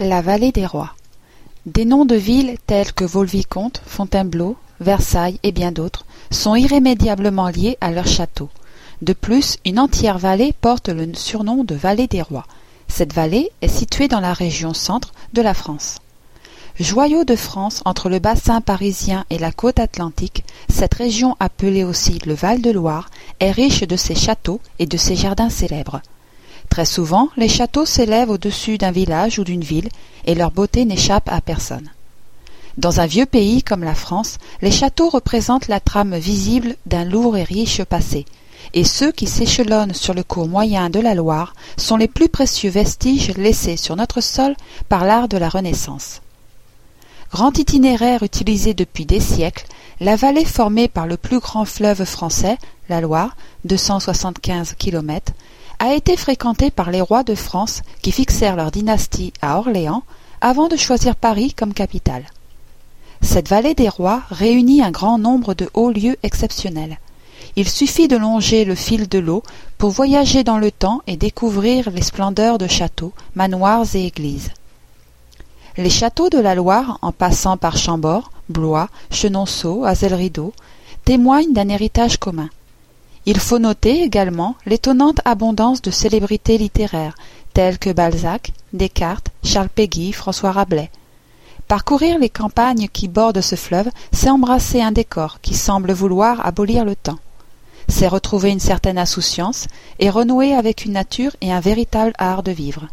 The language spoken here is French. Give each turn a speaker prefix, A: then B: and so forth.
A: La vallée des rois. Des noms de villes tels que Vaux-le-Vicomte, Fontainebleau, Versailles et bien d'autres sont irrémédiablement liés à leur château. De plus, une entière vallée porte le surnom de vallée des rois. Cette vallée est située dans la région centre de la France. Joyau de France entre le bassin parisien et la côte atlantique, cette région appelée aussi le Val-de-Loire est riche de ses châteaux et de ses jardins célèbres. Très souvent, les châteaux s'élèvent au-dessus d'un village ou d'une ville, et leur beauté n'échappe à personne. Dans un vieux pays comme la France, les châteaux représentent la trame visible d'un lourd et riche passé, et ceux qui s'échelonnent sur le cours moyen de la Loire sont les plus précieux vestiges laissés sur notre sol par l'art de la Renaissance. Grand itinéraire utilisé depuis des siècles, la vallée formée par le plus grand fleuve français, la Loire, 275 km, a été fréquentée par les rois de France qui fixèrent leur dynastie à Orléans avant de choisir Paris comme capitale. Cette vallée des rois réunit un grand nombre de hauts lieux exceptionnels. Il suffit de longer le fil de l'eau pour voyager dans le temps et découvrir les splendeurs de châteaux, manoirs et églises. Les châteaux de la Loire, en passant par Chambord, Blois, Chenonceau, Azel-Rideau, témoignent d'un héritage commun. Il faut noter également l'étonnante abondance de célébrités littéraires, telles que Balzac, Descartes, Charles Péguy, François Rabelais. Parcourir les campagnes qui bordent ce fleuve, c'est embrasser un décor qui semble vouloir abolir le temps. C'est retrouver une certaine insouciance et renouer avec une nature et un véritable art de vivre.